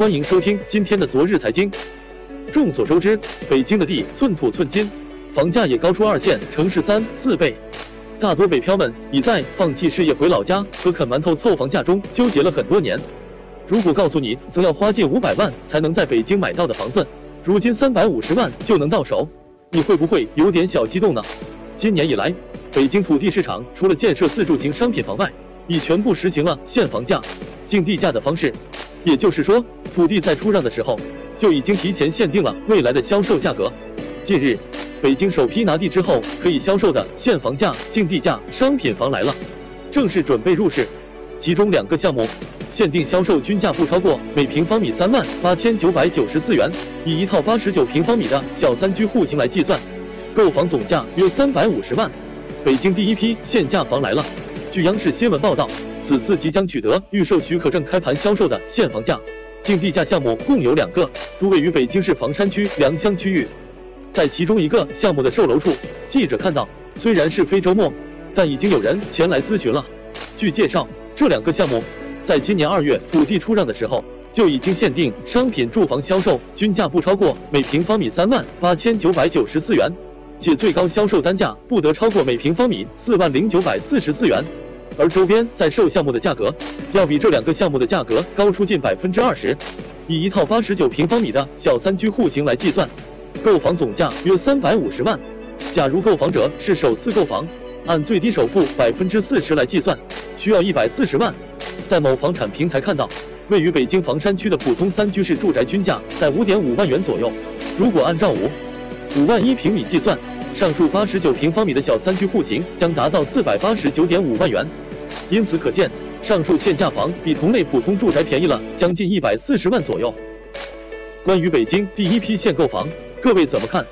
欢迎收听今天的昨日财经。众所周知，北京的地寸土寸金，房价也高出二线城市三四倍。大多北漂们已在放弃事业回老家和啃馒头凑房价中纠结了很多年。如果告诉你，曾要花近五百万才能在北京买到的房子，如今三百五十万就能到手，你会不会有点小激动呢？今年以来，北京土地市场除了建设自住型商品房外，已全部实行了限房价、竞地价的方式。也就是说，土地在出让的时候，就已经提前限定了未来的销售价格。近日，北京首批拿地之后可以销售的限房价、竞地价商品房来了，正式准备入市。其中两个项目限定销售均价不超过每平方米三万八千九百九十四元，以一套八十九平方米的小三居户型来计算，购房总价约三百五十万。北京第一批限价房来了。据央视新闻报道，此次即将取得预售许可证开盘销售的限房价、竞地价项目共有两个，都位于北京市房山区良乡区域。在其中一个项目的售楼处，记者看到，虽然是非周末，但已经有人前来咨询了。据介绍。这两个项目，在今年二月土地出让的时候，就已经限定商品住房销售均价不超过每平方米三万八千九百九十四元，且最高销售单价不得超过每平方米四万零九百四十四元。而周边在售项目的价格，要比这两个项目的价格高出近百分之二十。以一套八十九平方米的小三居户型来计算，购房总价约三百五十万。假如购房者是首次购房，按最低首付百分之四十来计算，需要一百四十万。在某房产平台看到，位于北京房山区的普通三居室住宅均价在五点五万元左右。如果按照五五万一平米计算，上述八十九平方米的小三居户型将达到四百八十九点五万元。因此可见，上述限价房比同类普通住宅便宜了将近一百四十万左右。关于北京第一批限购房，各位怎么看？